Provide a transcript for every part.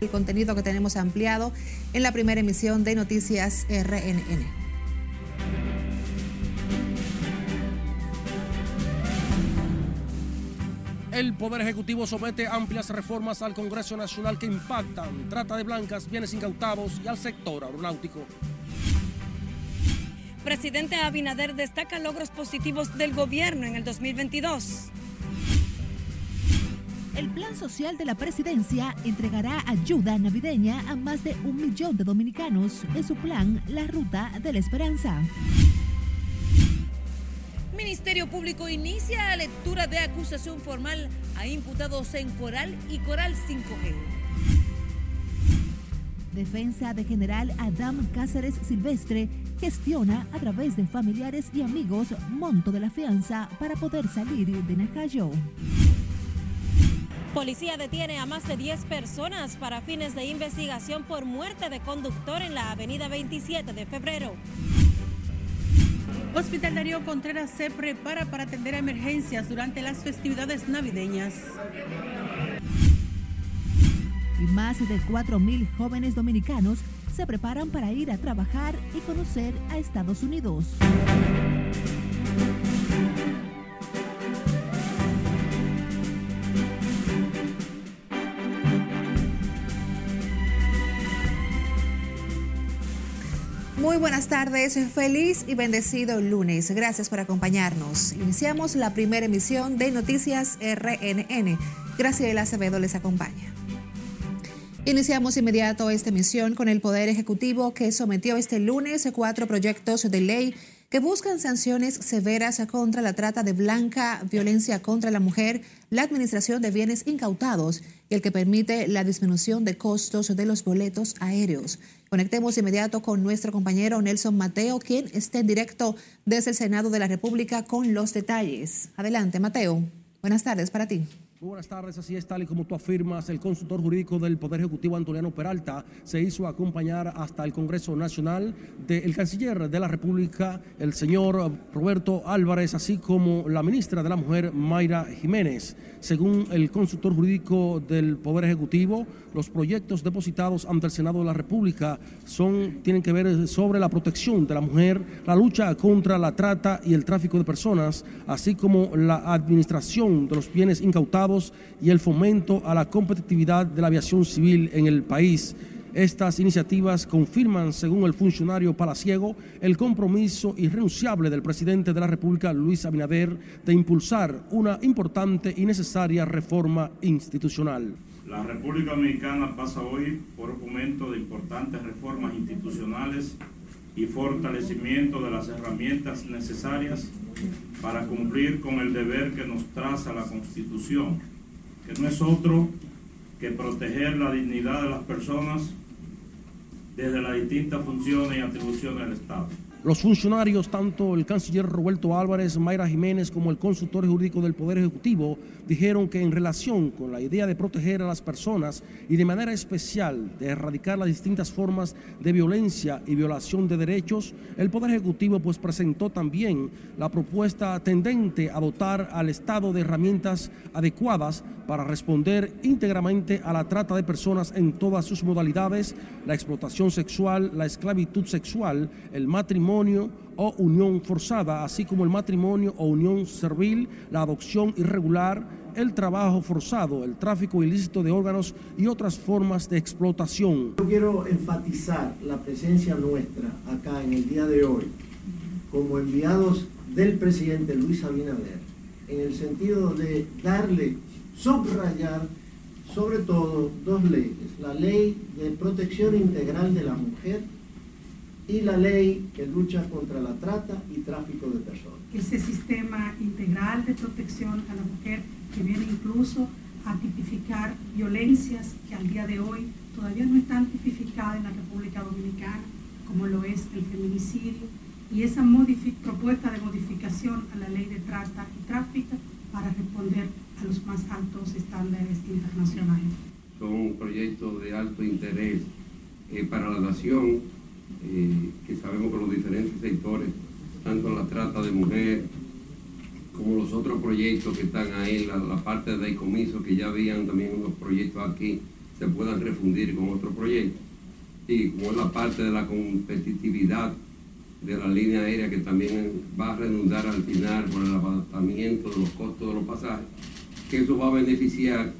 el contenido que tenemos ampliado en la primera emisión de Noticias RNN. El Poder Ejecutivo somete amplias reformas al Congreso Nacional que impactan trata de blancas, bienes incautados y al sector aeronáutico. Presidente Abinader destaca logros positivos del gobierno en el 2022. El Plan Social de la Presidencia entregará ayuda navideña a más de un millón de dominicanos en su plan La Ruta de la Esperanza. Ministerio Público inicia la lectura de acusación formal a imputados en Coral y Coral 5G. Defensa de General Adam Cáceres Silvestre gestiona a través de familiares y amigos monto de la fianza para poder salir de Najayo. Policía detiene a más de 10 personas para fines de investigación por muerte de conductor en la avenida 27 de febrero. Hospital Darío Contreras se prepara para atender emergencias durante las festividades navideñas. Y más de 4.000 jóvenes dominicanos se preparan para ir a trabajar y conocer a Estados Unidos. Muy buenas tardes, feliz y bendecido lunes. Gracias por acompañarnos. Iniciamos la primera emisión de Noticias RNN. Graciela Acevedo les acompaña. Iniciamos inmediato esta emisión con el Poder Ejecutivo que sometió este lunes cuatro proyectos de ley que buscan sanciones severas contra la trata de blanca, violencia contra la mujer, la administración de bienes incautados y el que permite la disminución de costos de los boletos aéreos. Conectemos inmediato con nuestro compañero Nelson Mateo, quien está en directo desde el Senado de la República con los detalles. Adelante, Mateo. Buenas tardes para ti. Muy buenas tardes, así es, tal y como tú afirmas, el consultor jurídico del Poder Ejecutivo Antoniano Peralta se hizo acompañar hasta el Congreso Nacional del canciller de la República, el señor Roberto Álvarez, así como la ministra de la Mujer, Mayra Jiménez. Según el consultor jurídico del Poder Ejecutivo, los proyectos depositados ante el Senado de la República son, tienen que ver sobre la protección de la mujer, la lucha contra la trata y el tráfico de personas, así como la administración de los bienes incautados y el fomento a la competitividad de la aviación civil en el país. Estas iniciativas confirman, según el funcionario palaciego, el compromiso irrenunciable del presidente de la República, Luis Abinader, de impulsar una importante y necesaria reforma institucional. La República Dominicana pasa hoy por un momento de importantes reformas institucionales y fortalecimiento de las herramientas necesarias para cumplir con el deber que nos traza la Constitución, que no es otro que proteger la dignidad de las personas desde las distintas funciones y atribuciones del Estado. Los funcionarios, tanto el canciller Roberto Álvarez, Mayra Jiménez como el consultor jurídico del Poder Ejecutivo, dijeron que en relación con la idea de proteger a las personas y de manera especial de erradicar las distintas formas de violencia y violación de derechos, el Poder Ejecutivo pues presentó también la propuesta tendente a dotar al Estado de herramientas adecuadas para responder íntegramente a la trata de personas en todas sus modalidades, la explotación sexual, la esclavitud sexual, el matrimonio o unión forzada, así como el matrimonio o unión servil, la adopción irregular, el trabajo forzado, el tráfico ilícito de órganos y otras formas de explotación. Yo quiero enfatizar la presencia nuestra acá en el día de hoy como enviados del presidente Luis Abinader en el sentido de darle subrayar sobre todo dos leyes, la ley de protección integral de la mujer y la ley que lucha contra la trata y tráfico de personas. Ese sistema integral de protección a la mujer que viene incluso a tipificar violencias que al día de hoy todavía no están tipificadas en la República Dominicana, como lo es el feminicidio, y esa propuesta de modificación a la ley de trata y tráfico para responder a los más altos estándares internacionales. Son proyectos de alto interés eh, para la nación, que sabemos que los diferentes sectores, tanto la trata de mujeres como los otros proyectos que están ahí, la, parte de decomiso, que ya habían también unos proyectos aquí, se puedan refundir con otro proyecto. Y como la parte de la competitividad de la línea aérea que también va a redundar al final por el abaratamiento de los costos de los pasajes, que eso va a beneficiar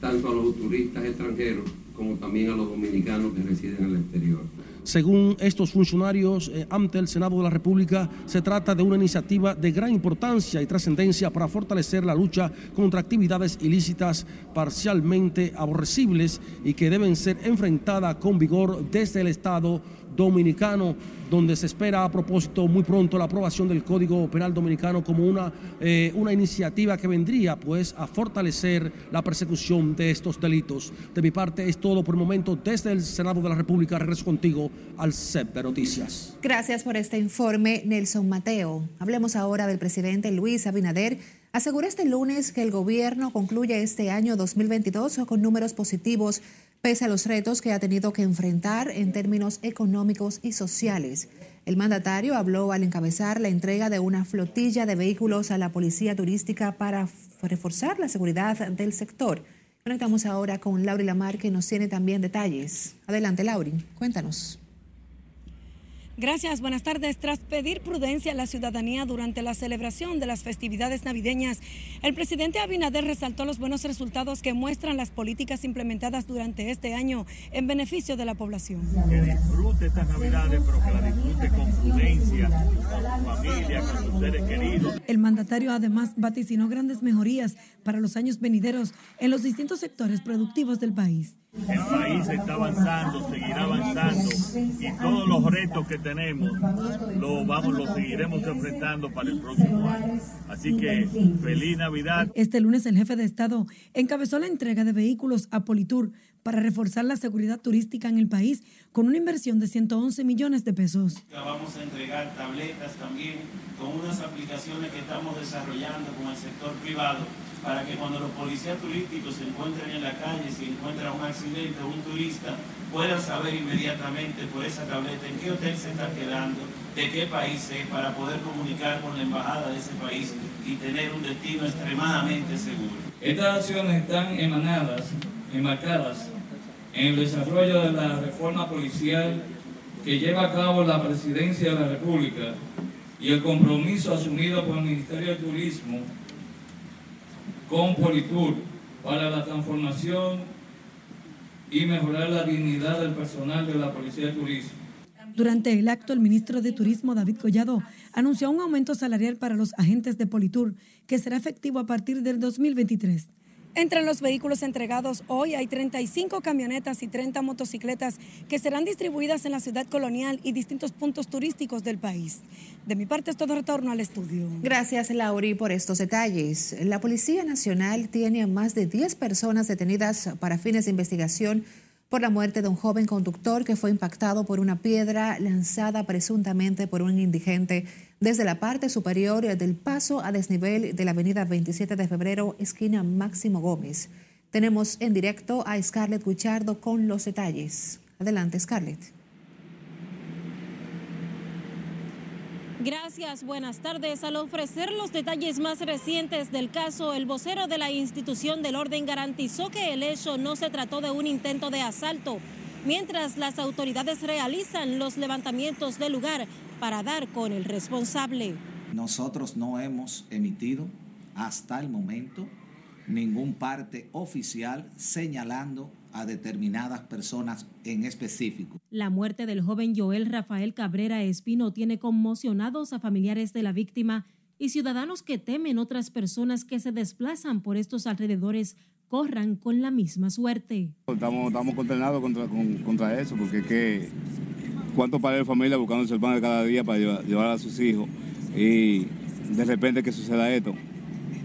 tanto a los turistas extranjeros como también a los dominicanos que residen en el exterior. Según estos funcionarios eh, ante el Senado de la República, se trata de una iniciativa de gran importancia y trascendencia para fortalecer la lucha contra actividades ilícitas parcialmente aborrecibles y que deben ser enfrentadas con vigor desde el Estado dominicano, donde se espera a propósito muy pronto la aprobación del Código Penal Dominicano como una, eh, una iniciativa que vendría pues a fortalecer la persecución de estos delitos. De mi parte es todo por el momento desde el Senado de la República. Regreso contigo al CEP de Noticias. Gracias por este informe, Nelson Mateo. Hablemos ahora del presidente Luis Abinader. Aseguró este lunes que el gobierno concluye este año 2022 con números positivos pese a los retos que ha tenido que enfrentar en términos económicos y sociales. El mandatario habló al encabezar la entrega de una flotilla de vehículos a la policía turística para reforzar la seguridad del sector. Conectamos ahora con Lauri Lamar, que nos tiene también detalles. Adelante, Lauri, cuéntanos. Gracias, buenas tardes. Tras pedir prudencia a la ciudadanía durante la celebración de las festividades navideñas, el presidente Abinader resaltó los buenos resultados que muestran las políticas implementadas durante este año en beneficio de la población. Que disfrute estas navidades, pero que la disfrute con prudencia, con su familia, con sus seres queridos. El mandatario además vaticinó grandes mejorías para los años venideros en los distintos sectores productivos del país. El país está avanzando, seguirá avanzando y todos los retos que tenemos lo vamos, lo seguiremos enfrentando para el próximo año. Así que feliz Navidad. Este lunes el jefe de Estado encabezó la entrega de vehículos a Politur para reforzar la seguridad turística en el país con una inversión de 111 millones de pesos. Vamos a entregar tabletas también con unas aplicaciones que estamos desarrollando con el sector privado para que cuando los policías turísticos se encuentren en la calle, si encuentran un accidente o un turista, puedan saber inmediatamente por esa tableta en qué hotel se está quedando, de qué país es, para poder comunicar con la embajada de ese país y tener un destino extremadamente seguro. Estas acciones están emanadas, enmarcadas en el desarrollo de la reforma policial que lleva a cabo la Presidencia de la República y el compromiso asumido por el Ministerio de Turismo con Politur para la transformación y mejorar la dignidad del personal de la Policía de Turismo. Durante el acto, el ministro de Turismo, David Collado, anunció un aumento salarial para los agentes de Politur que será efectivo a partir del 2023. Entre los vehículos entregados hoy hay 35 camionetas y 30 motocicletas que serán distribuidas en la ciudad colonial y distintos puntos turísticos del país. De mi parte es todo retorno al estudio. Gracias, Lauri, por estos detalles. La Policía Nacional tiene a más de 10 personas detenidas para fines de investigación por la muerte de un joven conductor que fue impactado por una piedra lanzada presuntamente por un indigente desde la parte superior del paso a desnivel de la avenida 27 de febrero, esquina Máximo Gómez. Tenemos en directo a Scarlett Guichardo con los detalles. Adelante, Scarlett. Gracias, buenas tardes. Al ofrecer los detalles más recientes del caso, el vocero de la institución del orden garantizó que el hecho no se trató de un intento de asalto, mientras las autoridades realizan los levantamientos del lugar para dar con el responsable. Nosotros no hemos emitido hasta el momento ningún parte oficial señalando a determinadas personas en específico. La muerte del joven Joel Rafael Cabrera Espino tiene conmocionados a familiares de la víctima y ciudadanos que temen otras personas que se desplazan por estos alrededores corran con la misma suerte. Estamos, estamos consternados contra, contra eso, porque que cuántos padres de familia buscándose el pan de cada día para llevar, llevar, a sus hijos y de repente que suceda esto.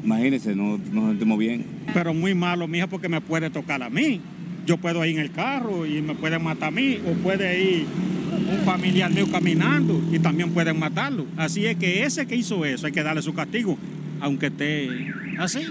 Imagínense, no nos sentimos bien. Pero muy malo, mija, porque me puede tocar a mí yo puedo ir en el carro y me pueden matar a mí, o puede ir un familiar mío caminando y también pueden matarlo. Así es que ese que hizo eso hay que darle su castigo, aunque esté así.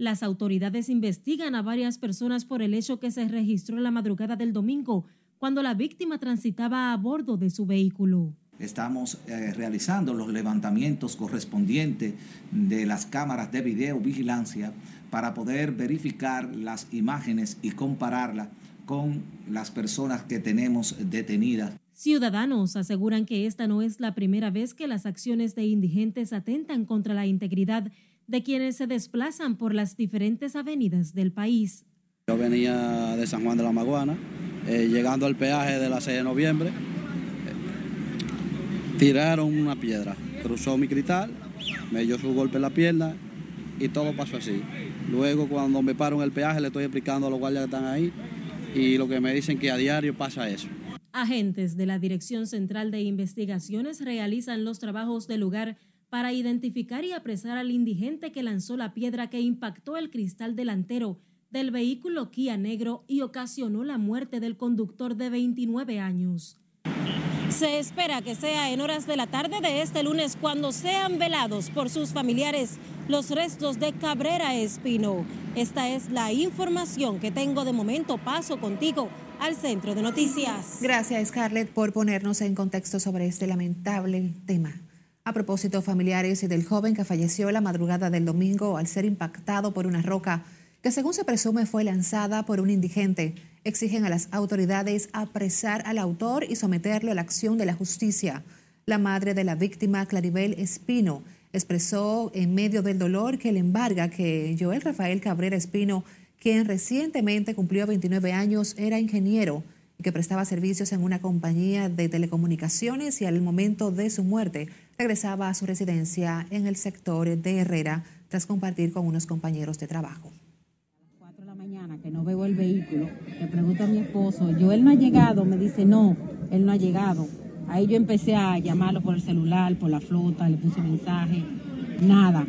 Las autoridades investigan a varias personas por el hecho que se registró en la madrugada del domingo, cuando la víctima transitaba a bordo de su vehículo. Estamos eh, realizando los levantamientos correspondientes de las cámaras de videovigilancia para poder verificar las imágenes y compararlas con las personas que tenemos detenidas. Ciudadanos aseguran que esta no es la primera vez que las acciones de indigentes atentan contra la integridad de quienes se desplazan por las diferentes avenidas del país. Yo venía de San Juan de la Maguana, eh, llegando al peaje de la 6 de noviembre, eh, tiraron una piedra, cruzó mi cristal, me dio su golpe en la pierna y todo pasó así. Luego cuando me paro en el peaje le estoy explicando a los guardias que están ahí y lo que me dicen que a diario pasa eso. Agentes de la Dirección Central de Investigaciones realizan los trabajos del lugar para identificar y apresar al indigente que lanzó la piedra que impactó el cristal delantero del vehículo Kia negro y ocasionó la muerte del conductor de 29 años. Se espera que sea en horas de la tarde de este lunes cuando sean velados por sus familiares los restos de Cabrera Espino. Esta es la información que tengo de momento. Paso contigo al centro de noticias. Gracias, Scarlett, por ponernos en contexto sobre este lamentable tema. A propósito, familiares del joven que falleció la madrugada del domingo al ser impactado por una roca que según se presume fue lanzada por un indigente, exigen a las autoridades apresar al autor y someterlo a la acción de la justicia. La madre de la víctima, Claribel Espino, expresó en medio del dolor que le embarga que Joel Rafael Cabrera Espino, quien recientemente cumplió 29 años, era ingeniero y que prestaba servicios en una compañía de telecomunicaciones y al momento de su muerte regresaba a su residencia en el sector de Herrera tras compartir con unos compañeros de trabajo que no veo el vehículo, le pregunto a mi esposo, yo él no ha llegado, me dice, no, él no ha llegado. Ahí yo empecé a llamarlo por el celular, por la flota, le puse mensaje, nada.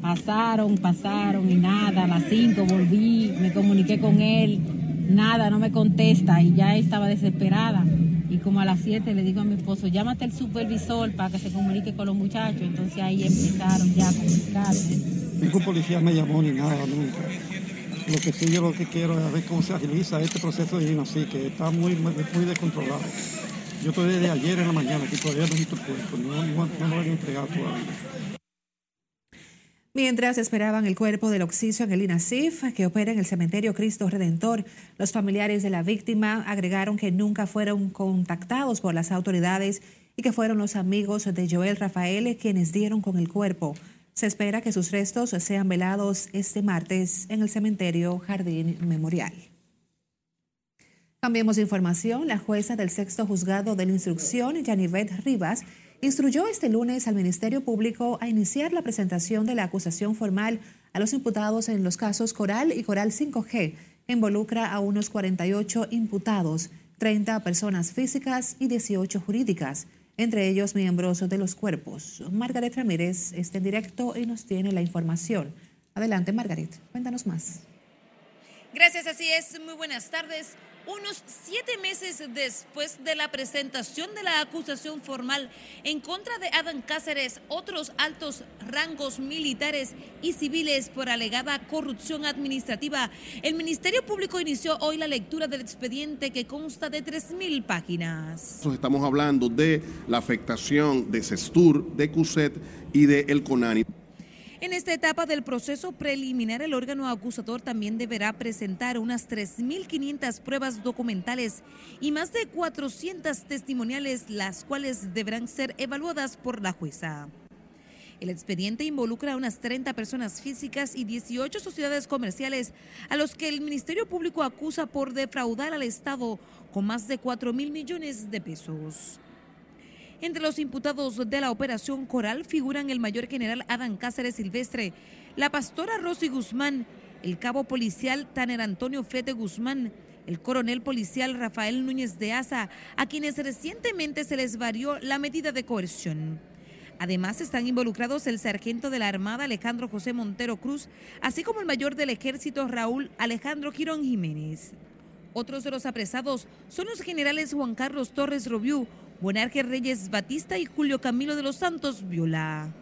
Pasaron, pasaron y nada, a las 5 volví, me comuniqué con él, nada, no me contesta y ya estaba desesperada. Y como a las 7 le digo a mi esposo, llámate al supervisor para que se comunique con los muchachos. Entonces ahí empezaron ya a comunicarse. Ningún policía me llamó ni nada nunca. Lo que sí yo lo que quiero es ver cómo se agiliza este proceso divino así, que está muy, muy descontrolado. Yo estoy desde ayer en la mañana que todavía no he visto el cuerpo, no, no, lo han entregado todavía. Mientras esperaban el cuerpo del Oxiso en el INASIF, que opera en el cementerio Cristo Redentor, los familiares de la víctima agregaron que nunca fueron contactados por las autoridades y que fueron los amigos de Joel Rafael quienes dieron con el cuerpo. Se espera que sus restos sean velados este martes en el cementerio Jardín Memorial. Cambiemos de información. La jueza del sexto juzgado de la instrucción, Janivet Rivas, instruyó este lunes al Ministerio Público a iniciar la presentación de la acusación formal a los imputados en los casos Coral y Coral 5G. Involucra a unos 48 imputados, 30 personas físicas y 18 jurídicas entre ellos miembros de los cuerpos. Margaret Ramírez está en directo y nos tiene la información. Adelante, Margaret, cuéntanos más. Gracias, así es. Muy buenas tardes. Unos siete meses después de la presentación de la acusación formal en contra de Adam Cáceres, otros altos rangos militares y civiles por alegada corrupción administrativa, el Ministerio Público inició hoy la lectura del expediente que consta de 3.000 páginas. Estamos hablando de la afectación de CESTUR, de CUSET y de El CONANI. En esta etapa del proceso preliminar, el órgano acusador también deberá presentar unas 3.500 pruebas documentales y más de 400 testimoniales, las cuales deberán ser evaluadas por la jueza. El expediente involucra a unas 30 personas físicas y 18 sociedades comerciales a los que el Ministerio Público acusa por defraudar al Estado con más de 4 mil millones de pesos. Entre los imputados de la operación Coral figuran el mayor general Adán Cáceres Silvestre, la pastora Rosy Guzmán, el cabo policial Taner Antonio Fete Guzmán, el coronel policial Rafael Núñez de Asa, a quienes recientemente se les varió la medida de coerción. Además están involucrados el sargento de la Armada Alejandro José Montero Cruz, así como el mayor del ejército Raúl Alejandro Girón Jiménez. Otros de los apresados son los generales Juan Carlos Torres Robiú, Buenarque Reyes Batista y Julio Camilo de los Santos Viola.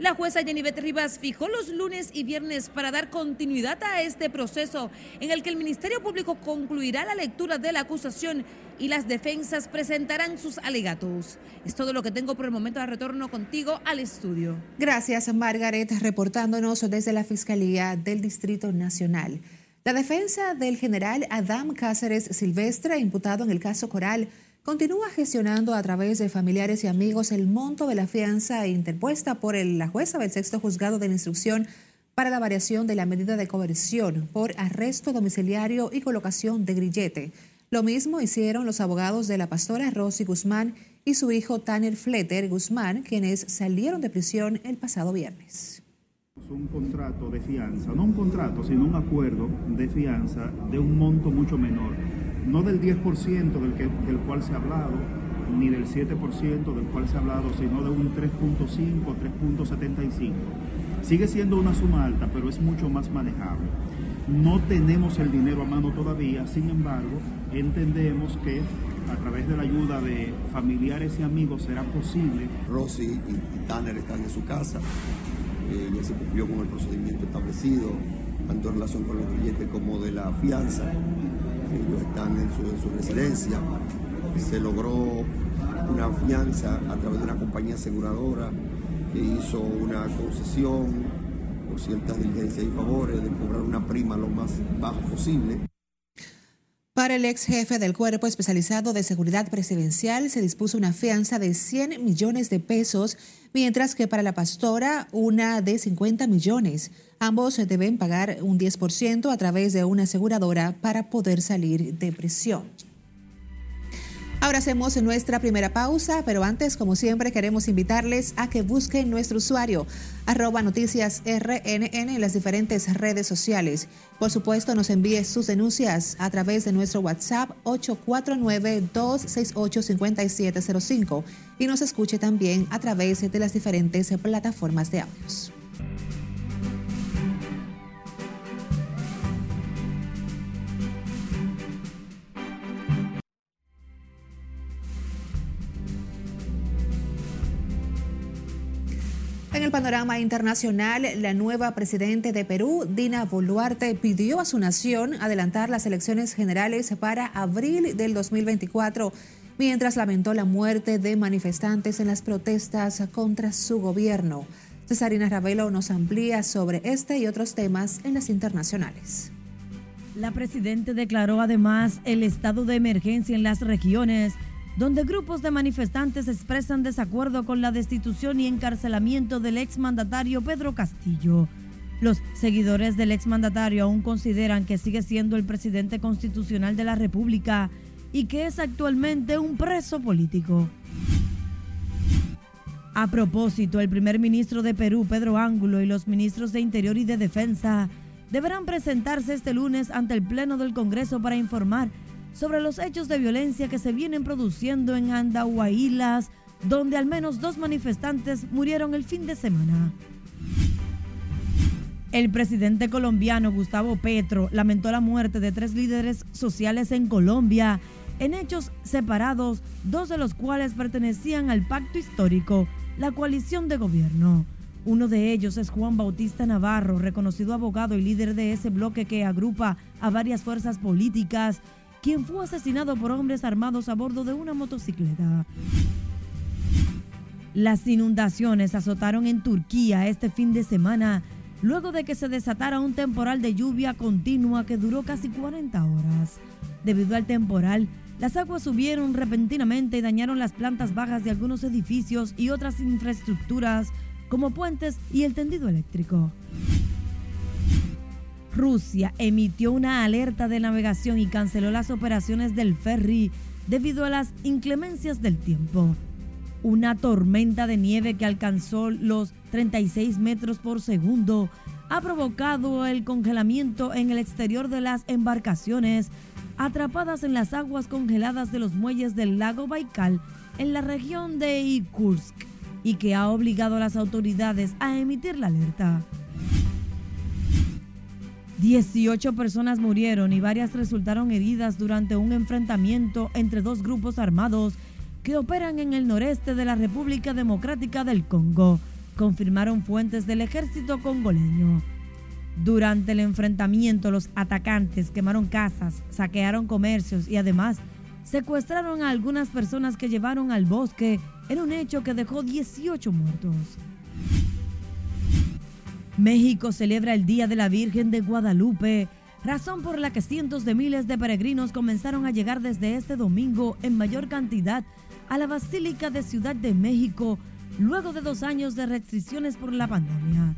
La jueza Jennifer Rivas fijó los lunes y viernes para dar continuidad a este proceso en el que el Ministerio Público concluirá la lectura de la acusación y las defensas presentarán sus alegatos. Es todo lo que tengo por el momento de retorno contigo al estudio. Gracias, Margaret, reportándonos desde la Fiscalía del Distrito Nacional. La defensa del general Adam Cáceres Silvestre, imputado en el caso Coral, continúa gestionando a través de familiares y amigos el monto de la fianza interpuesta por la jueza del sexto juzgado de la instrucción para la variación de la medida de coerción por arresto domiciliario y colocación de grillete. Lo mismo hicieron los abogados de la pastora Rosy Guzmán y su hijo Tanner Fletter Guzmán, quienes salieron de prisión el pasado viernes. Un contrato de fianza, no un contrato, sino un acuerdo de fianza de un monto mucho menor no del 10% del, que, del cual se ha hablado, ni del 7% del cual se ha hablado, sino de un 3.5, 3.75. Sigue siendo una suma alta, pero es mucho más manejable. No tenemos el dinero a mano todavía, sin embargo, entendemos que a través de la ayuda de familiares y amigos será posible. Rosy y, Tanner están en su casa, eh, ya se cumplió con el procedimiento establecido, tanto en relación con el billete como de la fianza ellos están en su, residencia. Se logró una fianza a través de una compañía aseguradora que hizo una concesión por ciertas diligencias y favores de cobrar una prima lo más bajo posible. Para el ex jefe del Cuerpo Especializado de Seguridad Presidencial se dispuso una fianza de 100 millones de pesos, mientras que para la pastora una de 50 millones. Ambos deben pagar un 10% a través de una aseguradora para poder salir de prisión. Ahora hacemos nuestra primera pausa, pero antes, como siempre, queremos invitarles a que busquen nuestro usuario, arroba noticias RNN en las diferentes redes sociales. Por supuesto, nos envíe sus denuncias a través de nuestro WhatsApp 849-268-5705 y nos escuche también a través de las diferentes plataformas de audios. El panorama internacional, la nueva presidente de Perú, Dina Boluarte, pidió a su nación adelantar las elecciones generales para abril del 2024, mientras lamentó la muerte de manifestantes en las protestas contra su gobierno. Cesarina Ravelo nos amplía sobre este y otros temas en las internacionales. La presidenta declaró además el estado de emergencia en las regiones donde grupos de manifestantes expresan desacuerdo con la destitución y encarcelamiento del exmandatario Pedro Castillo. Los seguidores del exmandatario aún consideran que sigue siendo el presidente constitucional de la República y que es actualmente un preso político. A propósito, el primer ministro de Perú, Pedro Ángulo, y los ministros de Interior y de Defensa deberán presentarse este lunes ante el Pleno del Congreso para informar sobre los hechos de violencia que se vienen produciendo en Andahuaylas, donde al menos dos manifestantes murieron el fin de semana. El presidente colombiano Gustavo Petro lamentó la muerte de tres líderes sociales en Colombia en hechos separados, dos de los cuales pertenecían al pacto histórico, la coalición de gobierno. Uno de ellos es Juan Bautista Navarro, reconocido abogado y líder de ese bloque que agrupa a varias fuerzas políticas quien fue asesinado por hombres armados a bordo de una motocicleta. Las inundaciones azotaron en Turquía este fin de semana, luego de que se desatara un temporal de lluvia continua que duró casi 40 horas. Debido al temporal, las aguas subieron repentinamente y dañaron las plantas bajas de algunos edificios y otras infraestructuras como puentes y el tendido eléctrico. Rusia emitió una alerta de navegación y canceló las operaciones del ferry debido a las inclemencias del tiempo. Una tormenta de nieve que alcanzó los 36 metros por segundo ha provocado el congelamiento en el exterior de las embarcaciones atrapadas en las aguas congeladas de los muelles del lago Baikal en la región de Irkutsk y que ha obligado a las autoridades a emitir la alerta. 18 personas murieron y varias resultaron heridas durante un enfrentamiento entre dos grupos armados que operan en el noreste de la República Democrática del Congo. confirmaron fuentes del ejército congoleño. Durante el enfrentamiento, los atacantes quemaron casas, saquearon comercios y además secuestraron a algunas personas que llevaron al bosque en un hecho que dejó 18 muertos. México celebra el Día de la Virgen de Guadalupe, razón por la que cientos de miles de peregrinos comenzaron a llegar desde este domingo en mayor cantidad a la Basílica de Ciudad de México luego de dos años de restricciones por la pandemia.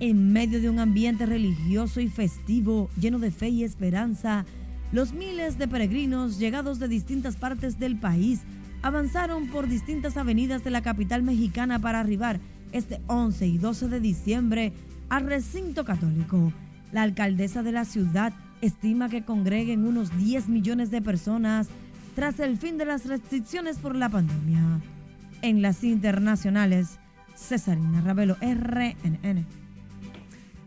En medio de un ambiente religioso y festivo lleno de fe y esperanza, los miles de peregrinos llegados de distintas partes del país avanzaron por distintas avenidas de la capital mexicana para arribar este 11 y 12 de diciembre al recinto católico. La alcaldesa de la ciudad estima que congreguen unos 10 millones de personas tras el fin de las restricciones por la pandemia. En las internacionales, Cesarina Ravelo, RNN.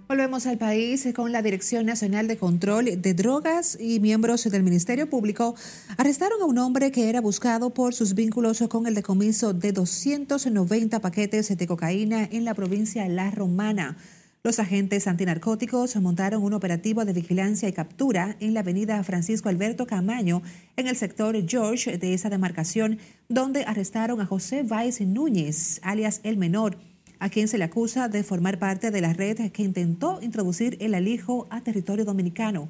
Volvemos al país con la Dirección Nacional de Control de Drogas y miembros del Ministerio Público arrestaron a un hombre que era buscado por sus vínculos con el decomiso de 290 paquetes de cocaína en la provincia La Romana. Los agentes antinarcóticos montaron un operativo de vigilancia y captura en la avenida Francisco Alberto Camaño, en el sector George de esa demarcación, donde arrestaron a José Valls Núñez, alias El Menor, a quien se le acusa de formar parte de la red que intentó introducir el alijo a territorio dominicano.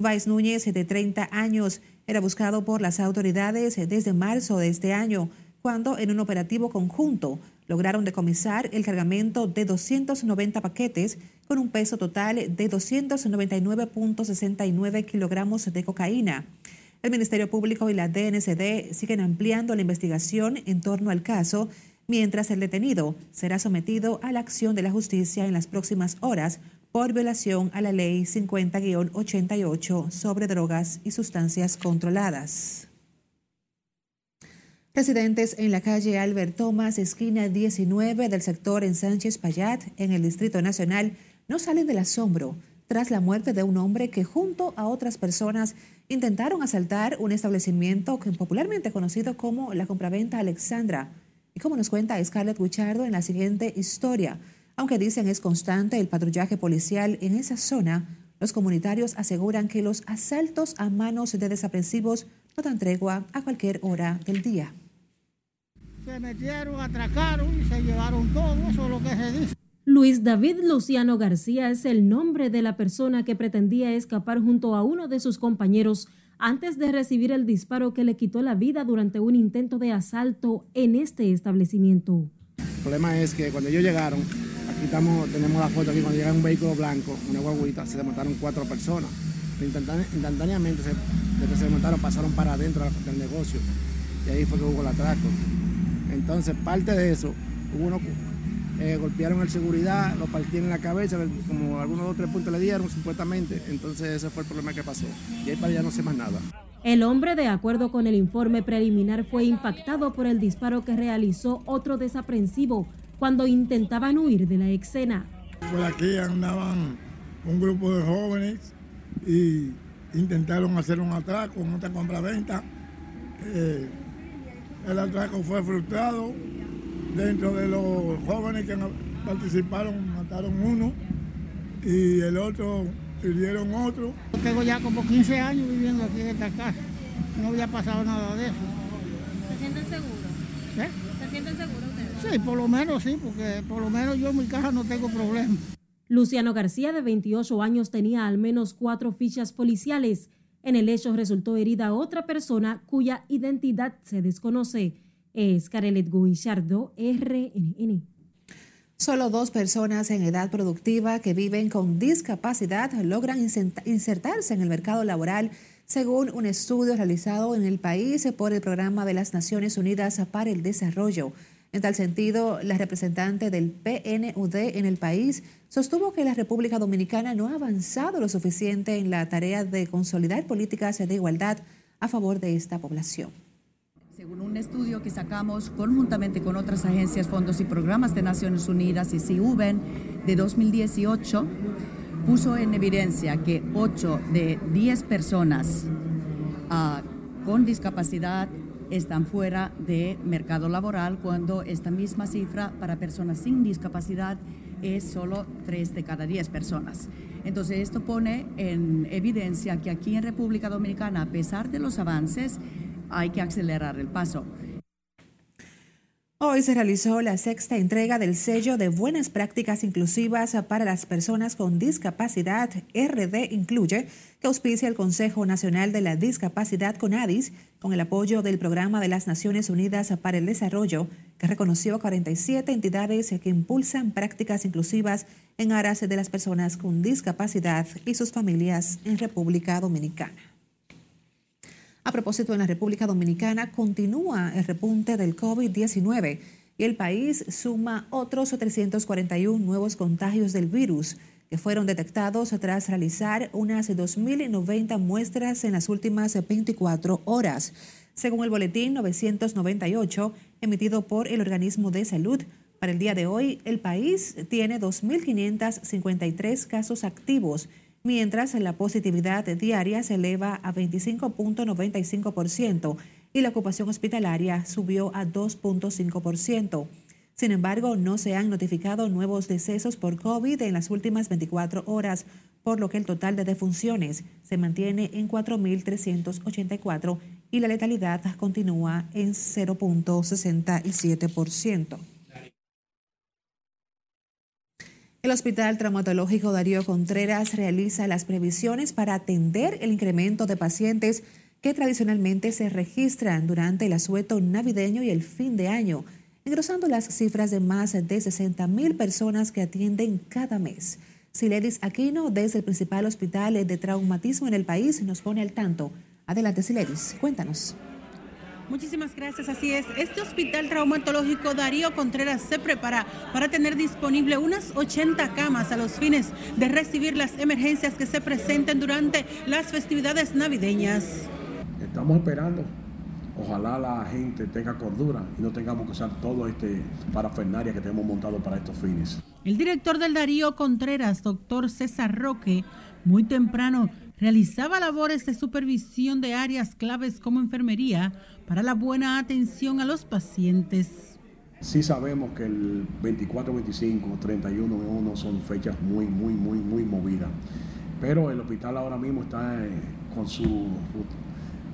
Valls Núñez, de 30 años, era buscado por las autoridades desde marzo de este año, cuando en un operativo conjunto lograron decomisar el cargamento de 290 paquetes con un peso total de 299.69 kilogramos de cocaína. El Ministerio Público y la DNCD siguen ampliando la investigación en torno al caso, mientras el detenido será sometido a la acción de la justicia en las próximas horas por violación a la Ley 50-88 sobre drogas y sustancias controladas. Residentes en la calle Albert Thomas, esquina 19 del sector en Sánchez Payat, en el Distrito Nacional, no salen del asombro tras la muerte de un hombre que junto a otras personas intentaron asaltar un establecimiento popularmente conocido como la compraventa Alexandra. Y como nos cuenta Scarlett Wichardo en la siguiente historia, aunque dicen es constante el patrullaje policial en esa zona, los comunitarios aseguran que los asaltos a manos de desaprensivos no dan tregua a cualquier hora del día. Se metieron, atracaron y se llevaron todo, eso es lo que se dice. Luis David Luciano García es el nombre de la persona que pretendía escapar junto a uno de sus compañeros antes de recibir el disparo que le quitó la vida durante un intento de asalto en este establecimiento. El problema es que cuando ellos llegaron, aquí estamos, tenemos la foto aquí, cuando llega un vehículo blanco, una guaguita, se desmontaron cuatro personas. Instantáneamente, desde que se desmontaron, pasaron para adentro del negocio y ahí fue que hubo el atraco. Entonces, parte de eso, uno eh, golpearon al seguridad, lo partieron en la cabeza, como algunos dos o tres puntos le dieron supuestamente. Entonces, ese fue el problema que pasó. Y ahí para allá no sé más nada. El hombre, de acuerdo con el informe preliminar, fue impactado por el disparo que realizó otro desaprensivo cuando intentaban huir de la escena. Por aquí andaban un grupo de jóvenes y intentaron hacer un atraco en otra compraventa. Eh, el atraco fue frustrado. Dentro de los jóvenes que participaron mataron uno y el otro hirieron otro. Tengo ya como 15 años viviendo aquí en esta casa. No había pasado nada de eso. ¿Se sienten seguros? ¿Eh? ¿Se sienten seguros ustedes? Sí, por lo menos sí, porque por lo menos yo en mi casa no tengo problemas. Luciano García, de 28 años, tenía al menos cuatro fichas policiales en el hecho resultó herida otra persona cuya identidad se desconoce. Es Carelet Guillardo, RNN. Solo dos personas en edad productiva que viven con discapacidad logran insertarse en el mercado laboral, según un estudio realizado en el país por el Programa de las Naciones Unidas para el Desarrollo. En tal sentido, la representante del PNUD en el país sostuvo que la República Dominicana no ha avanzado lo suficiente en la tarea de consolidar políticas de igualdad a favor de esta población. Según un estudio que sacamos conjuntamente con otras agencias, fondos y programas de Naciones Unidas y CIUBEN de 2018, puso en evidencia que 8 de 10 personas uh, con discapacidad están fuera de mercado laboral cuando esta misma cifra para personas sin discapacidad es solo 3 de cada 10 personas. Entonces esto pone en evidencia que aquí en República Dominicana, a pesar de los avances, hay que acelerar el paso. Hoy se realizó la sexta entrega del sello de buenas prácticas inclusivas para las personas con discapacidad RD Incluye, que auspicia el Consejo Nacional de la Discapacidad CONADIS, con el apoyo del Programa de las Naciones Unidas para el Desarrollo, que reconoció a 47 entidades que impulsan prácticas inclusivas en aras de las personas con discapacidad y sus familias en República Dominicana. A propósito, en la República Dominicana continúa el repunte del COVID-19 y el país suma otros 341 nuevos contagios del virus que fueron detectados tras realizar unas 2.090 muestras en las últimas 24 horas. Según el boletín 998 emitido por el organismo de salud, para el día de hoy el país tiene 2.553 casos activos mientras la positividad diaria se eleva a 25.95% y la ocupación hospitalaria subió a 2.5%. Sin embargo, no se han notificado nuevos decesos por COVID en las últimas 24 horas, por lo que el total de defunciones se mantiene en 4.384 y la letalidad continúa en 0.67%. El Hospital Traumatológico Darío Contreras realiza las previsiones para atender el incremento de pacientes que tradicionalmente se registran durante el asueto navideño y el fin de año, engrosando las cifras de más de 60 mil personas que atienden cada mes. Siledis Aquino, desde el principal hospital de traumatismo en el país, nos pone al tanto. Adelante, Siledis, cuéntanos. Muchísimas gracias, así es. Este hospital traumatológico Darío Contreras se prepara para tener disponible unas 80 camas a los fines de recibir las emergencias que se presenten durante las festividades navideñas. Estamos esperando. Ojalá la gente tenga cordura y no tengamos que usar todo este parafernaria que tenemos montado para estos fines. El director del Darío Contreras, doctor César Roque, muy temprano realizaba labores de supervisión de áreas claves como enfermería para la buena atención a los pacientes. Sí sabemos que el 24, 25, 31 1 son fechas muy, muy, muy, muy movidas. Pero el hospital ahora mismo está eh, con su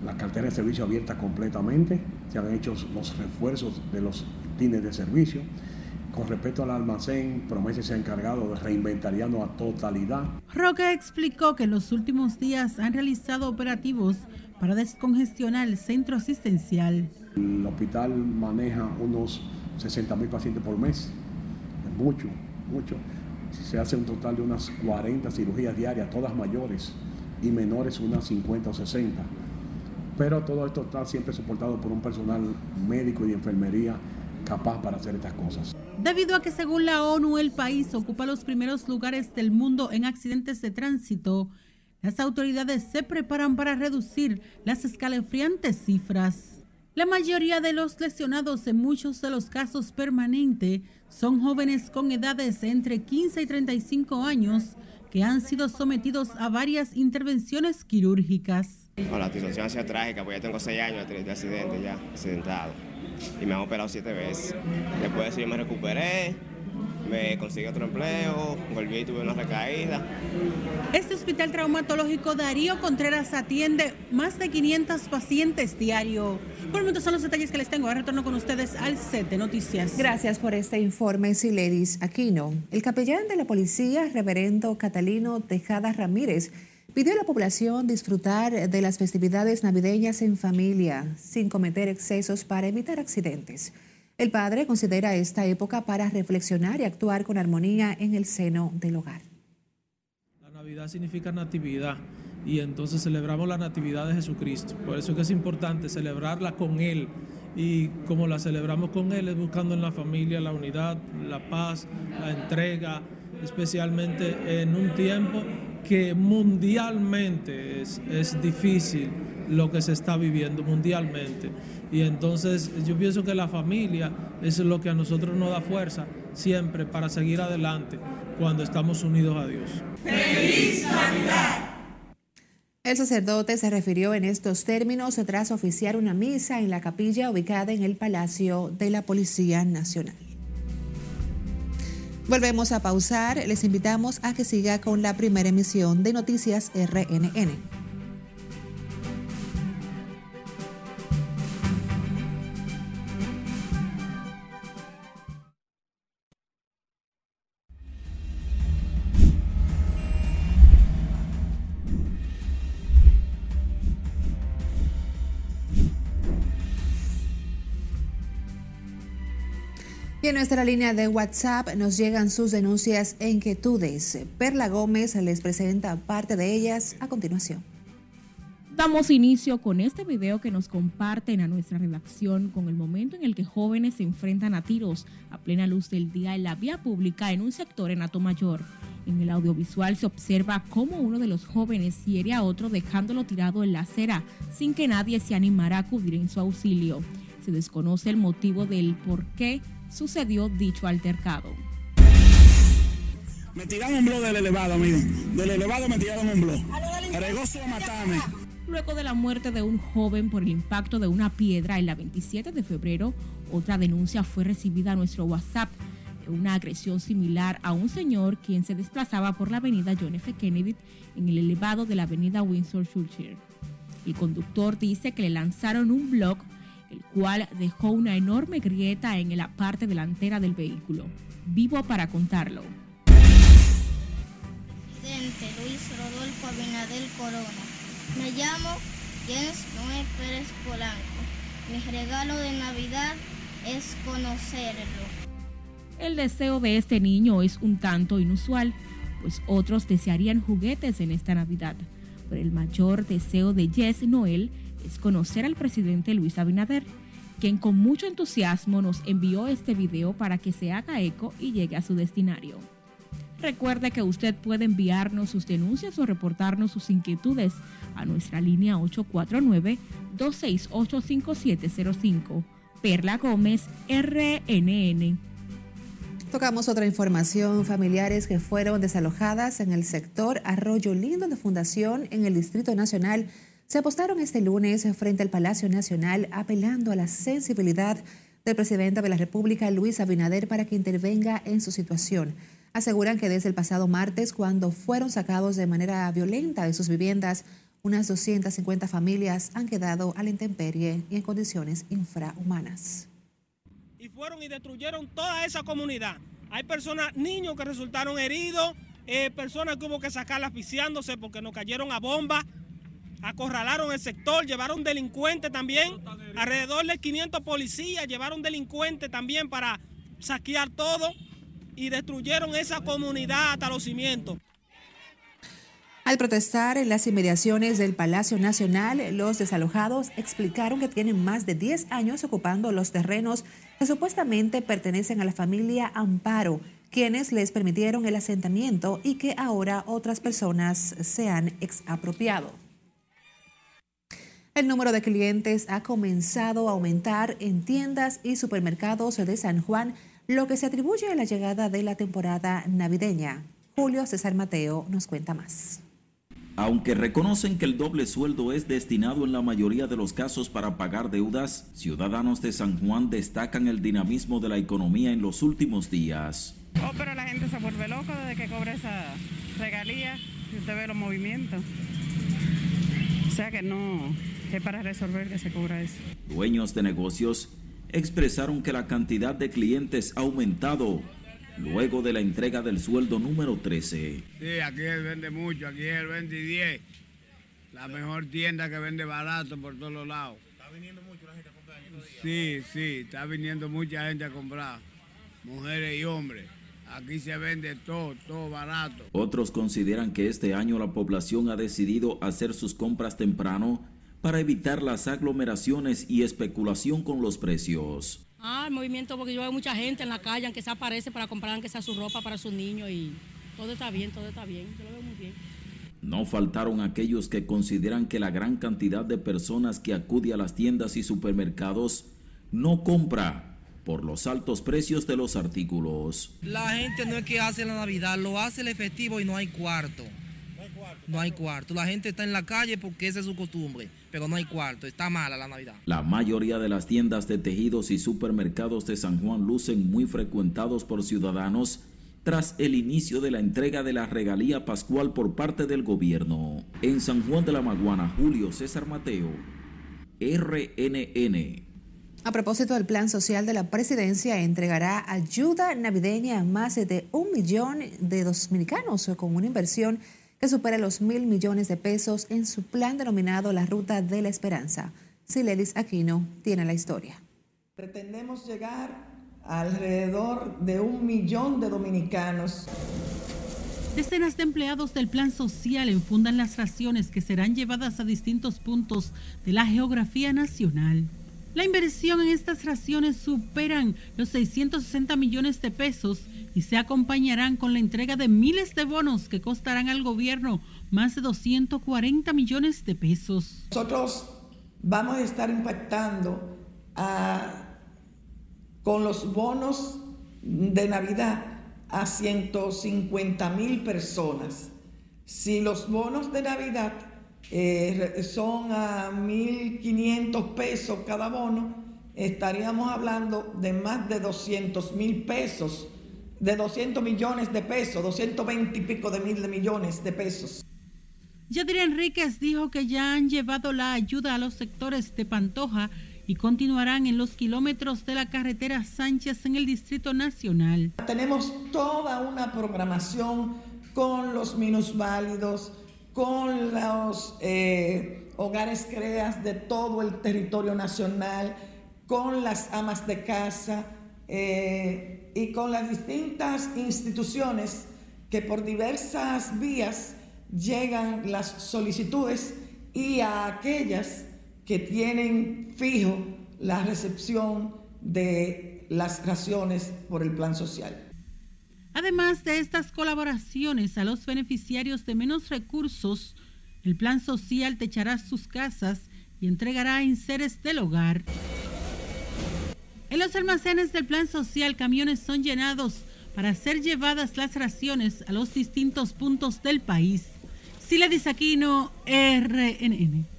la cartera de servicio abierta completamente. Se han hecho los refuerzos de los tines de servicio. Con respecto al almacén, Promesa se ha encargado de reinventariarnos a totalidad. Roque explicó que en los últimos días han realizado operativos para descongestionar el centro asistencial. El hospital maneja unos 60 mil pacientes por mes. Es mucho, mucho. Se hace un total de unas 40 cirugías diarias, todas mayores, y menores unas 50 o 60. Pero todo esto está siempre soportado por un personal médico y de enfermería capaz para hacer estas cosas. Debido a que según la ONU el país ocupa los primeros lugares del mundo en accidentes de tránsito, las autoridades se preparan para reducir las escalofriantes cifras. La mayoría de los lesionados en muchos de los casos permanentes son jóvenes con edades entre 15 y 35 años que han sido sometidos a varias intervenciones quirúrgicas. la situación ha sido trágica, porque ya tengo 6 años de accidente ya, accidentado y me han operado siete veces. Después de eso yo me recuperé, me conseguí otro empleo, volví y tuve una recaída. Este hospital traumatológico Darío Contreras atiende más de 500 pacientes diario. Por el momento son los detalles que les tengo. Ahora retorno con ustedes al set de noticias. Gracias por este informe, Siledis Aquino. El capellán de la policía, reverendo Catalino Tejada Ramírez, Pidió a la población disfrutar de las festividades navideñas en familia, sin cometer excesos para evitar accidentes. El padre considera esta época para reflexionar y actuar con armonía en el seno del hogar. La Navidad significa natividad y entonces celebramos la natividad de Jesucristo. Por eso es es importante celebrarla con Él y como la celebramos con Él es buscando en la familia la unidad, la paz, la entrega, especialmente en un tiempo que mundialmente es, es difícil lo que se está viviendo mundialmente. Y entonces yo pienso que la familia es lo que a nosotros nos da fuerza siempre para seguir adelante cuando estamos unidos a Dios. ¡Feliz Navidad! El sacerdote se refirió en estos términos tras oficiar una misa en la capilla ubicada en el Palacio de la Policía Nacional. Volvemos a pausar. Les invitamos a que siga con la primera emisión de Noticias RNN. En nuestra línea de WhatsApp nos llegan sus denuncias e inquietudes. Perla Gómez les presenta parte de ellas a continuación. Damos inicio con este video que nos comparten a nuestra redacción con el momento en el que jóvenes se enfrentan a tiros a plena luz del día en la vía pública en un sector en Mayor. En el audiovisual se observa cómo uno de los jóvenes hiere a otro dejándolo tirado en la acera sin que nadie se animara a acudir en su auxilio. Se desconoce el motivo del por qué sucedió dicho altercado. Me tiraron un blog del elevado, miren. Del elevado me tiraron un blog. Regoso a matarme. Luego de la muerte de un joven por el impacto de una piedra en la 27 de febrero, otra denuncia fue recibida a nuestro WhatsApp de una agresión similar a un señor quien se desplazaba por la avenida John F. Kennedy en el elevado de la avenida Windsor Churchill. El conductor dice que le lanzaron un blog el cual dejó una enorme grieta en la parte delantera del vehículo. Vivo para contarlo. Presidente Luis Rodolfo Abinadel Corona. Me llamo Jens Noé Pérez Polanco. Mi regalo de Navidad es conocerlo. El deseo de este niño es un tanto inusual, pues otros desearían juguetes en esta Navidad. Pero el mayor deseo de Jess Noel es conocer al presidente Luis Abinader, quien con mucho entusiasmo nos envió este video para que se haga eco y llegue a su destinario. Recuerde que usted puede enviarnos sus denuncias o reportarnos sus inquietudes a nuestra línea 849-268-5705. Perla Gómez, RNN. Tocamos otra información, familiares que fueron desalojadas en el sector Arroyo Lindo de Fundación en el Distrito Nacional se apostaron este lunes frente al Palacio Nacional apelando a la sensibilidad del presidente de la República, Luis Abinader, para que intervenga en su situación. Aseguran que desde el pasado martes, cuando fueron sacados de manera violenta de sus viviendas, unas 250 familias han quedado a la intemperie y en condiciones infrahumanas. Y fueron y destruyeron toda esa comunidad. Hay personas, niños que resultaron heridos, eh, personas que hubo que sacar asfixiándose porque nos cayeron a bombas acorralaron el sector, llevaron delincuentes también, alrededor de 500 policías llevaron delincuentes también para saquear todo y destruyeron esa comunidad hasta los cimientos. Al protestar en las inmediaciones del Palacio Nacional, los desalojados explicaron que tienen más de 10 años ocupando los terrenos que supuestamente pertenecen a la familia Amparo, quienes les permitieron el asentamiento y que ahora otras personas se han exapropiado. El número de clientes ha comenzado a aumentar en tiendas y supermercados de San Juan, lo que se atribuye a la llegada de la temporada navideña. Julio César Mateo nos cuenta más. Aunque reconocen que el doble sueldo es destinado en la mayoría de los casos para pagar deudas, ciudadanos de San Juan destacan el dinamismo de la economía en los últimos días. Oh, pero la gente se vuelve loca desde que cobra esa regalía, si usted ve los movimientos. O sea que no, es para resolver que se cobra eso. Dueños de negocios expresaron que la cantidad de clientes ha aumentado luego de la entrega del sueldo número 13. Sí, aquí él vende mucho, aquí él vende 10. La mejor tienda que vende barato por todos los lados. ¿Está viniendo mucho la gente a comprar? Sí, sí, está viniendo mucha gente a comprar, mujeres y hombres. Aquí se vende todo, todo barato. Otros consideran que este año la población ha decidido hacer sus compras temprano para evitar las aglomeraciones y especulación con los precios. Ah, el movimiento porque yo veo mucha gente en la calle aunque se aparece para comprar aunque sea su ropa para sus niños y todo está bien, todo está bien, yo lo veo muy bien. No faltaron aquellos que consideran que la gran cantidad de personas que acude a las tiendas y supermercados no compra por los altos precios de los artículos. La gente no es que hace la Navidad, lo hace el efectivo y no hay cuarto. No hay cuarto. La gente está en la calle porque esa es su costumbre, pero no hay cuarto. Está mala la Navidad. La mayoría de las tiendas de tejidos y supermercados de San Juan lucen muy frecuentados por ciudadanos tras el inicio de la entrega de la regalía pascual por parte del gobierno. En San Juan de la Maguana, Julio César Mateo, RNN. A propósito del plan social de la presidencia, entregará ayuda navideña a más de un millón de dominicanos con una inversión que supera los mil millones de pesos en su plan denominado la Ruta de la Esperanza. Siledis Aquino tiene la historia. Pretendemos llegar alrededor de un millón de dominicanos. Decenas de empleados del Plan Social enfundan las raciones que serán llevadas a distintos puntos de la geografía nacional. La inversión en estas raciones superan los 660 millones de pesos y se acompañarán con la entrega de miles de bonos que costarán al gobierno más de 240 millones de pesos. Nosotros vamos a estar impactando a con los bonos de Navidad a 150 mil personas. Si los bonos de Navidad eh, son a 1.500 pesos cada bono, estaríamos hablando de más de 200 mil pesos, de 200 millones de pesos, 220 y pico de mil de millones de pesos. Yadira Enríquez dijo que ya han llevado la ayuda a los sectores de Pantoja y continuarán en los kilómetros de la carretera Sánchez en el Distrito Nacional. Tenemos toda una programación con los minusválidos, con los eh, hogares creas de todo el territorio nacional, con las amas de casa eh, y con las distintas instituciones que por diversas vías llegan las solicitudes y a aquellas que tienen fijo la recepción de las raciones por el plan social. Además de estas colaboraciones a los beneficiarios de menos recursos, el plan social techará sus casas y entregará enseres del hogar. En los almacenes del plan social, camiones son llenados para ser llevadas las raciones a los distintos puntos del país. Sila Disaquino, RNN.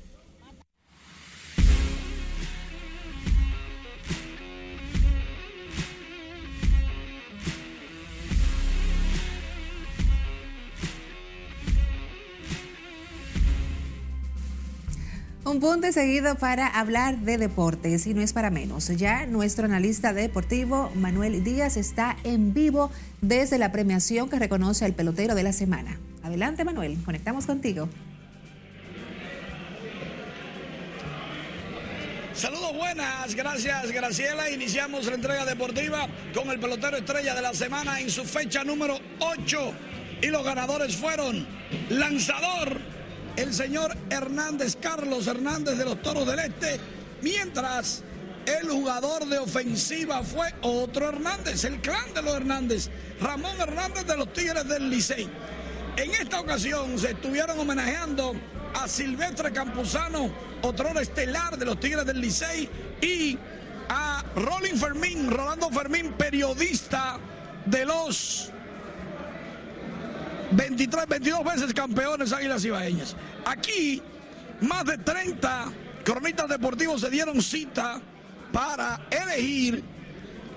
Un punto seguido para hablar de deportes y no es para menos. Ya nuestro analista deportivo Manuel Díaz está en vivo desde la premiación que reconoce al pelotero de la semana. Adelante Manuel, conectamos contigo. Saludos buenas, gracias Graciela. Iniciamos la entrega deportiva con el pelotero estrella de la semana en su fecha número 8 y los ganadores fueron lanzador el señor Hernández, Carlos Hernández de los Toros del Este, mientras el jugador de ofensiva fue otro Hernández, el clan de los Hernández, Ramón Hernández de los Tigres del Licey. En esta ocasión se estuvieron homenajeando a Silvestre Campuzano, otro estelar de los Tigres del Licey, y a Rolling Fermín, Rolando Fermín, periodista de los 23, 22 veces campeones Águilas Ibaeñas. Aquí, más de 30 cronistas deportivos se dieron cita para elegir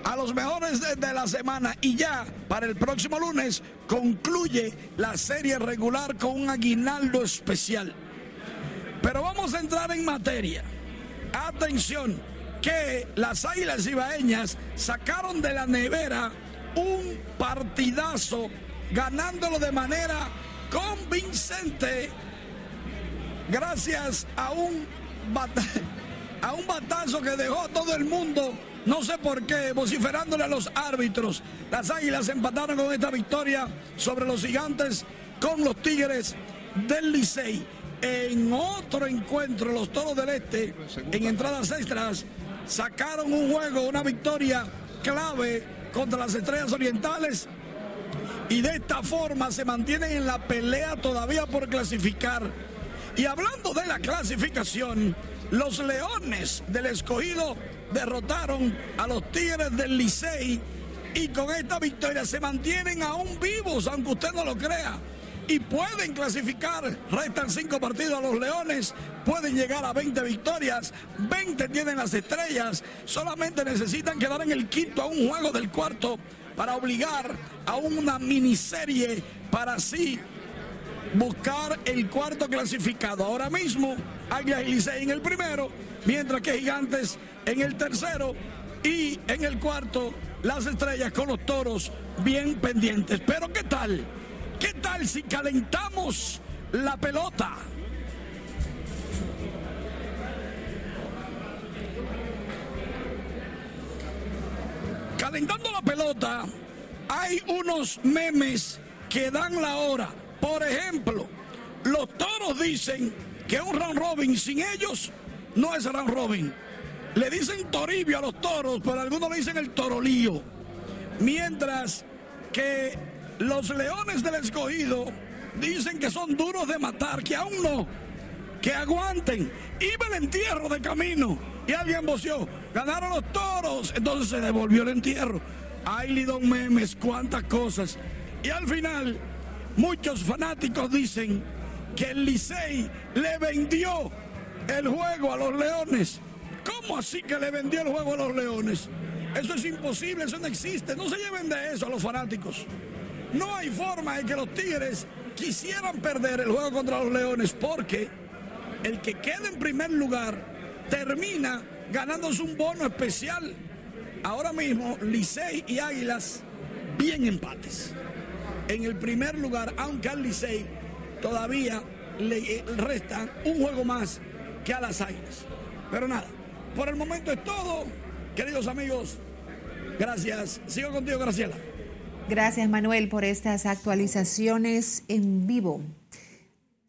a los mejores de, la semana y ya para el próximo lunes concluye la serie regular con un aguinaldo especial. Pero vamos a entrar en materia. Atención, que las Águilas Ibaeñas sacaron de la nevera un partidazo ganándolo de manera convincente gracias a un, a un batazo que dejó a todo el mundo, no sé por qué, vociferándole a los árbitros. Las Águilas empataron con esta victoria sobre los gigantes con los Tigres del Licey. En otro encuentro, los Toros del Este, en entradas extras, sacaron un juego, una victoria clave contra las Estrellas Orientales y de esta forma se mantienen en la pelea todavía por clasificar. Y hablando de la clasificación, los Leones del Escogido derrotaron a los Tigres del Licey y con esta victoria se mantienen aún vivos, aunque usted no lo crea. y pueden clasificar. Restan cinco partidos a los Leones, pueden llegar a 20 victorias, 20 tienen las estrellas, solamente necesitan quedar en el quinto a un juego del cuarto para obligar a una miniserie para así buscar el cuarto clasificado. Ahora mismo, Águilas y Licey en el primero, mientras que Gigantes en el tercero y en el cuarto, las estrellas con los toros bien pendientes. Pero ¿qué tal? ¿Qué tal si calentamos la pelota? Calentando la pelota, hay unos memes que dan la hora. Por ejemplo, los toros dicen que un round robin sin ellos no es round robin. Le dicen toribio a los toros, pero algunos le dicen el torolío. Mientras que los leones del escogido dicen que son duros de matar, que aún no, que aguanten. Iba el entierro de camino y alguien voció. Ganaron los toros, entonces se devolvió el entierro. Ay, Lidón Memes, cuántas cosas. Y al final, muchos fanáticos dicen que el Licey le vendió el juego a los leones. ¿Cómo así que le vendió el juego a los leones? Eso es imposible, eso no existe. No se lleven de eso a los fanáticos. No hay forma de que los Tigres quisieran perder el juego contra los Leones porque el que quede en primer lugar termina ganándose un bono especial. Ahora mismo, Licey y Águilas bien empates. En el primer lugar, aunque al Licey todavía le resta un juego más que a las Águilas. Pero nada, por el momento es todo. Queridos amigos, gracias. Sigo contigo, Graciela. Gracias, Manuel, por estas actualizaciones en vivo.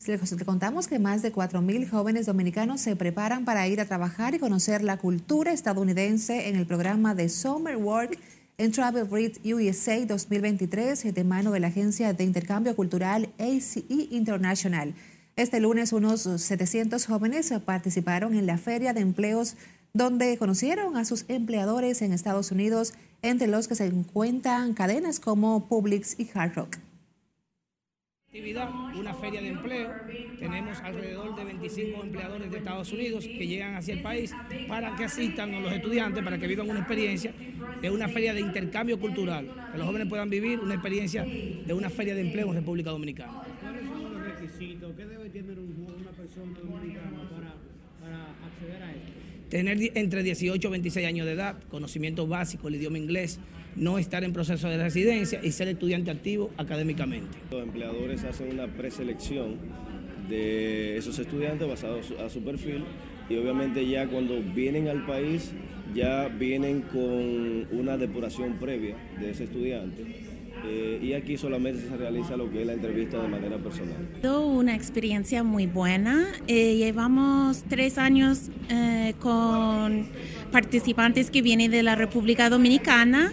Te contamos que más de 4.000 jóvenes dominicanos se preparan para ir a trabajar y conocer la cultura estadounidense en el programa de Summer Work en Travel Read USA 2023 de mano de la Agencia de Intercambio Cultural ACE International. Este lunes unos 700 jóvenes participaron en la Feria de Empleos donde conocieron a sus empleadores en Estados Unidos, entre los que se encuentran cadenas como Publix y Hard Rock. Actividad, una feria de empleo. Tenemos alrededor de 25 empleadores de Estados Unidos que llegan hacia el país para que asistan a los estudiantes, para que vivan una experiencia de una feria de intercambio cultural, que los jóvenes puedan vivir una experiencia de una feria de empleo en República Dominicana. ¿Cuáles son los requisitos? ¿Qué debe tener una persona dominicana para, para acceder a esto? tener entre 18 y 26 años de edad, conocimiento básico, el idioma inglés, no estar en proceso de residencia y ser estudiante activo académicamente. Los empleadores hacen una preselección de esos estudiantes basados a su perfil y obviamente ya cuando vienen al país ya vienen con una depuración previa de ese estudiante eh, y aquí solamente se realiza lo que es la entrevista de manera personal. Una experiencia muy buena. Eh, llevamos tres años eh, con participantes que vienen de la República Dominicana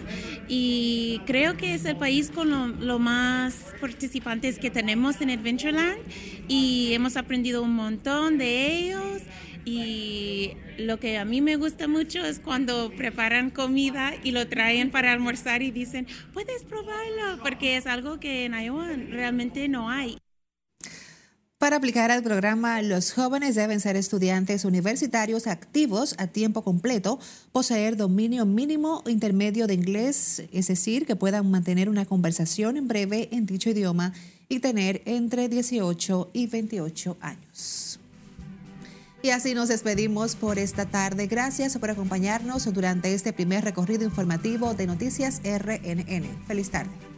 y creo que es el país con lo, más participantes que tenemos en Adventureland y hemos aprendido un montón de ellos y lo que a mí me gusta mucho es cuando preparan comida y lo traen para almorzar y dicen, puedes probarlo, porque es algo que en Iowa realmente no hay. Para aplicar al programa, los jóvenes deben ser estudiantes universitarios activos a tiempo completo, poseer dominio mínimo intermedio de inglés, es decir, que puedan mantener una conversación en breve en dicho idioma y tener entre 18 y 28 años. Y así nos despedimos por esta tarde. Gracias por acompañarnos durante este primer recorrido informativo de Noticias RNN. Feliz tarde.